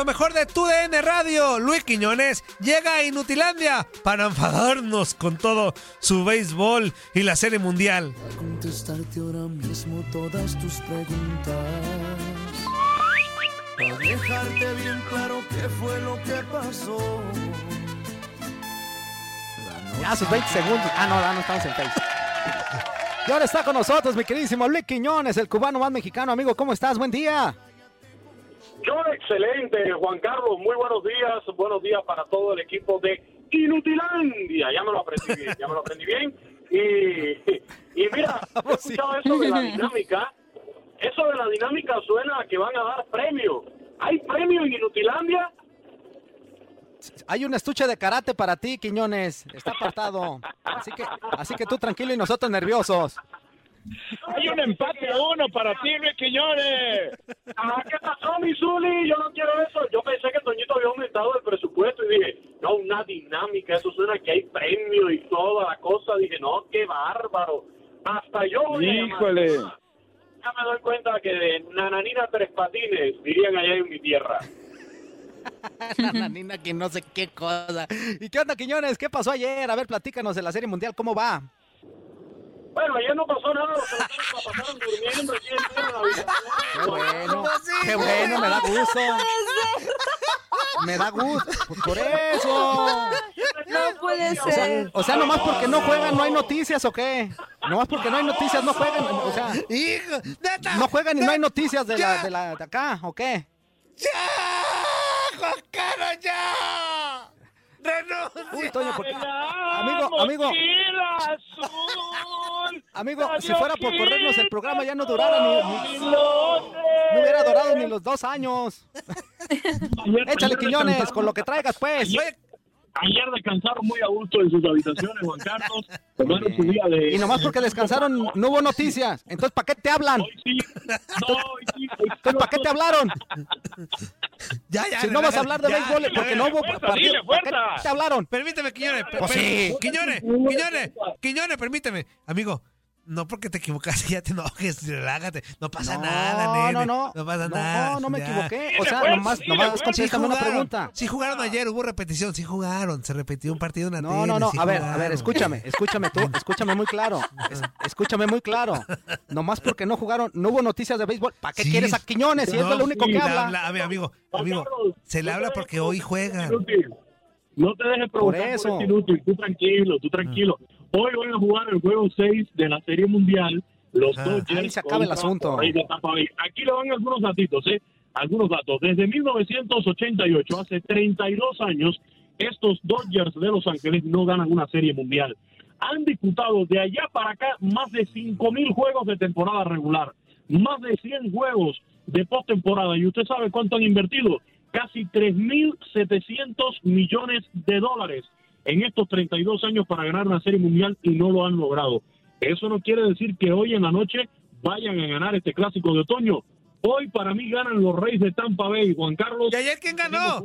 Lo mejor de tu DN Radio, Luis Quiñones llega a Inutilandia para enfadarnos con todo su béisbol y la Serie Mundial. contestarte ahora mismo todas tus preguntas. Para dejarte bien claro qué fue lo que pasó. Ya sus 20 segundos. Ah, no, no estamos en Facebook. Y ahora está con nosotros mi queridísimo Luis Quiñones, el cubano más mexicano. Amigo, ¿cómo estás? Buen día. Yo excelente, Juan Carlos, muy buenos días, buenos días para todo el equipo de Inutilandia, ya me lo aprendí bien, ya me lo aprendí bien. Y, y mira, he escuchado eso de la dinámica, eso de la dinámica suena a que van a dar premio. ¿Hay premio en Inutilandia? Hay un estuche de karate para ti, Quiñones. Está apartado. Así que, así que tú tranquilo y nosotros nerviosos. Hay un empate a uno para ti, Luis Quiñones. Ah, ¿qué pasó, mi Zuli? Yo no quiero eso. Yo pensé que Toñito había aumentado el presupuesto y dije, no, una dinámica, eso suena que hay premio y toda la cosa. Dije, no, qué bárbaro. Hasta yo voy a llamar. Híjole. Ya me doy cuenta que de nananina tres patines, dirían allá en mi tierra. La nina que no sé qué cosa. ¿Y qué onda, Quiñones? ¿Qué pasó ayer? A ver, platícanos de la Serie Mundial. ¿Cómo va? Bueno, ayer no pasó nada, los la pasaron durmiendo aquí en la habitación. Qué bueno, qué bueno, me da gusto. Me da gusto. Pues por eso. No puede O sea, ser. o sea, nomás porque no juegan, no hay noticias o qué. Nomás porque no hay noticias, no juegan. O sea, Hijo, neta. no juegan y no hay noticias de la de, la, de acá, ¿o qué? ¡Ya! ¡Juan Carlos, ya! ¡Renuncia! Uy, Toño, porque- amigo, amigo, amigo, si fuera por corrernos el programa ya no durara ni, ni- no hubiera durado ni los dos años. Échale, Quiñones, con lo que traigas, pues. Ayer, descansaron muy a gusto en sus habitaciones, Juan Carlos. Tomaron su día de... Y nomás porque descansaron no hubo noticias. Entonces, ¿para qué te hablan? Entonces, ¿para qué te hablaron? Ya, ya, Si no vas a hablar de ya, béisbol, ya, porque ya, no hubo fuerza, partido, dile, ¿para qué te hablaron? Permíteme, Quiñones. Pues sí. Quiñones, Quiñones, Quiñones, permíteme. Amigo, no porque te equivocaste, ya te enojes, relájate. No pasa No, nada, nene. no, no. No pasa No, nada. no me ya. equivoqué. O sea, nomás- nomás contéstame una pregunta. Sí jugaron ayer, hubo repetición, sí jugaron. Se repitió un partido en la No, no, tele, no. sí A ver, a ver, escúchame, escúchame tú, escúchame muy claro. Es- escúchame muy claro. Nomás porque no jugaron, no hubo noticias de béisbol. ¿Para qué Sí. quieres a Quiñones si es No, lo único sí, que habla? A ver, amigo, amigo, se le habla porque hoy juegan. No te dejes provocar Por por, eso. este inútil, tú tranquilo, tú tranquilo. Hoy van a jugar el juego 6 de la Serie Mundial, los Ah, Dodgers. ahí se acaba el asunto. Aquí le van algunos datitos, ¿eh? Algunos datos. Desde 1988, hace 32 años, estos Dodgers de Los Ángeles no ganan una serie mundial. Han disputado de allá para acá más de 5 mil juegos de temporada regular, más de 100 juegos de postemporada. ¿Y usted sabe cuánto han invertido? Casi 3.700 millones de dólares en estos 32 años para ganar una serie mundial y no lo han logrado. Eso no quiere decir que hoy en la noche vayan a ganar este clásico de otoño. Hoy para mí ganan los Reyes de Tampa Bay, Juan Carlos. ¿Y ayer quién ganó?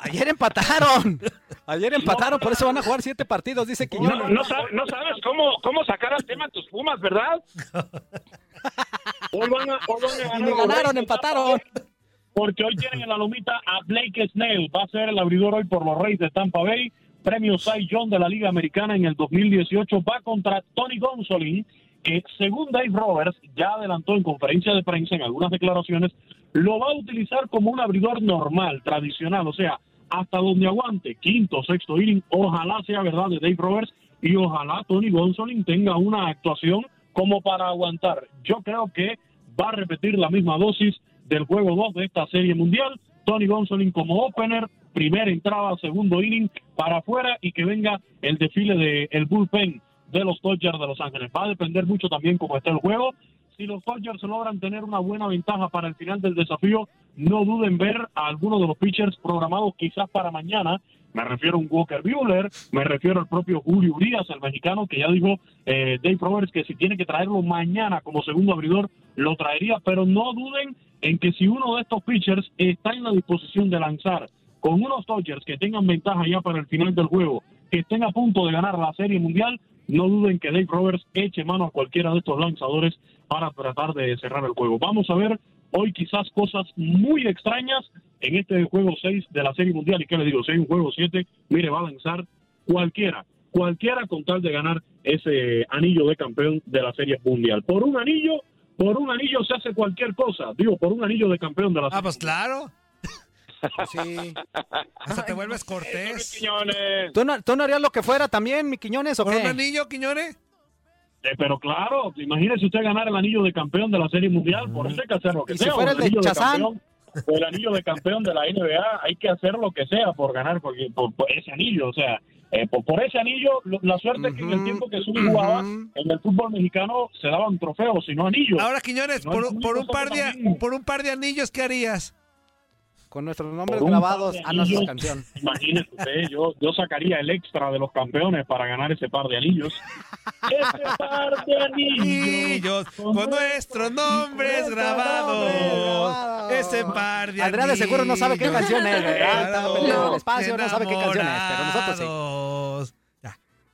Ayer empataron. Ayer empataron, por eso van a jugar siete partidos, dice Quiñones. No, no, sabes, no sabes cómo, cómo sacar al tema tus Pumas, ¿verdad? Hoy van a, hoy van a ganar Ni ganaron, empataron. Porque hoy tienen en la lomita a Blake Snell. Va a ser el abridor hoy por los Reyes de Tampa Bay. Premio Cy Young de la Liga Americana en el 2018. Va contra Tony Gonsolin, que según Dave Roberts ya adelantó en conferencia de prensa en algunas declaraciones, lo va a utilizar como un abridor normal, tradicional, o sea, hasta donde aguante, quinto, sexto inning, ojalá sea verdad de Dave Roberts y ojalá Tony Gonsolin tenga una actuación como para aguantar. Yo creo que va a repetir la misma dosis del juego 2 de esta serie mundial. Tony Gonsolin como opener, primera entrada, segundo inning para afuera y que venga el desfile del el bullpen de los Dodgers de Los Ángeles. Va a depender mucho también cómo está el juego. Si los Dodgers logran tener una buena ventaja para el final del desafío, no duden ver a algunos de los pitchers programados quizás para mañana. Me refiero a un Walker Buehler, me refiero al propio Julio Urias, el mexicano, que ya dijo eh, Dave Roberts que si tiene que traerlo mañana como segundo abridor, lo traería, pero no duden en que si uno de estos pitchers está en la disposición de lanzar con unos Dodgers que tengan ventaja ya para el final del juego, que estén a punto de ganar la Serie Mundial, no duden que Dave Roberts eche mano a cualquiera de estos lanzadores para tratar de cerrar el juego. Vamos a ver hoy quizás cosas muy extrañas en este juego 6 de la Serie Mundial. ¿Y qué le digo? Si hay un juego 7, mire, va a lanzar cualquiera, cualquiera con tal de ganar ese anillo de campeón de la Serie Mundial. Por un anillo, por un anillo se hace cualquier cosa. Digo, por un anillo de campeón de la Ah, Serie pues claro. Sí. Hasta te vuelves cortés. ¿Tú no, ¿Tú no harías lo que fuera también, mi Quiñones, o ¿Por un qué? anillo, Quiñones? Eh, pero claro, imagínese usted ganar el anillo de campeón de la Serie Mundial, por eso hay que hacer lo que ¿Y si sea. o fuera el el de Chazán? campeón, o el anillo de campeón de la NBA, hay que hacer lo que sea por ganar porque, por, por ese anillo. O sea, eh, por, por ese anillo, lo- la suerte es que en el tiempo que Zuli jugaba, en el fútbol mexicano se daban trofeos, sino anillos. Ahora, Quiñones, No, por, un par de, también. por un par de anillos, ¿qué harías? Con nuestros nombres grabados a nuestra canción. Imagínese usted, yo, yo sacaría el extra de los campeones para ganar ese par de anillos. ese par de anillos. Con nuestros nombres grabados. Ese par de Andrea de seguro no sabe qué canción es, ¿verdad? Está el espacio, no sabe qué canción es, pero nosotros sí.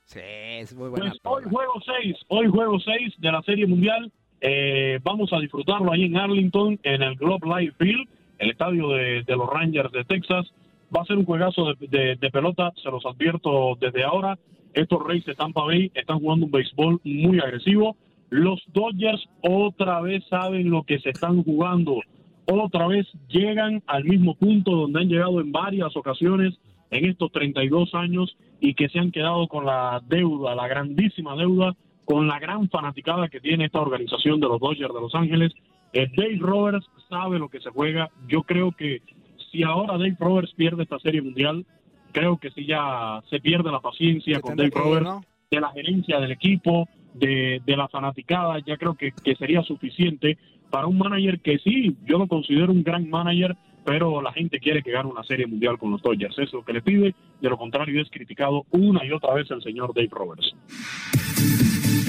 Sí, es muy buena. Pues hoy juego 6, hoy juego 6 de la Serie Mundial. Eh, vamos a disfrutarlo ahí en Arlington, en el Globe Life Field, el estadio de, los Rangers de Texas. Va a ser un juegazo de, de- de pelota, se los advierto desde ahora. Estos Reyes de Tampa Bay están jugando un béisbol muy agresivo. Los Dodgers otra vez saben lo que se están jugando. Otra vez llegan al mismo punto donde han llegado en varias ocasiones en estos 32 años y que se han quedado con la deuda, la grandísima deuda, con la gran fanaticada que tiene esta organización de los Dodgers de Los Ángeles. Eh, Dave Roberts sabe lo que se juega. Yo creo que si ahora Dave Roberts pierde esta serie mundial, creo que sí ya se pierde la paciencia con Dave Roberts, ¿no? de la gerencia del equipo, de, de la fanaticada. Ya creo que, que sería suficiente para un manager que sí, yo lo considero un gran manager, pero la gente quiere que gane una serie mundial con los Dodgers. Es lo que le pide. De lo contrario, es criticado una y otra vez el señor Dave Roberts.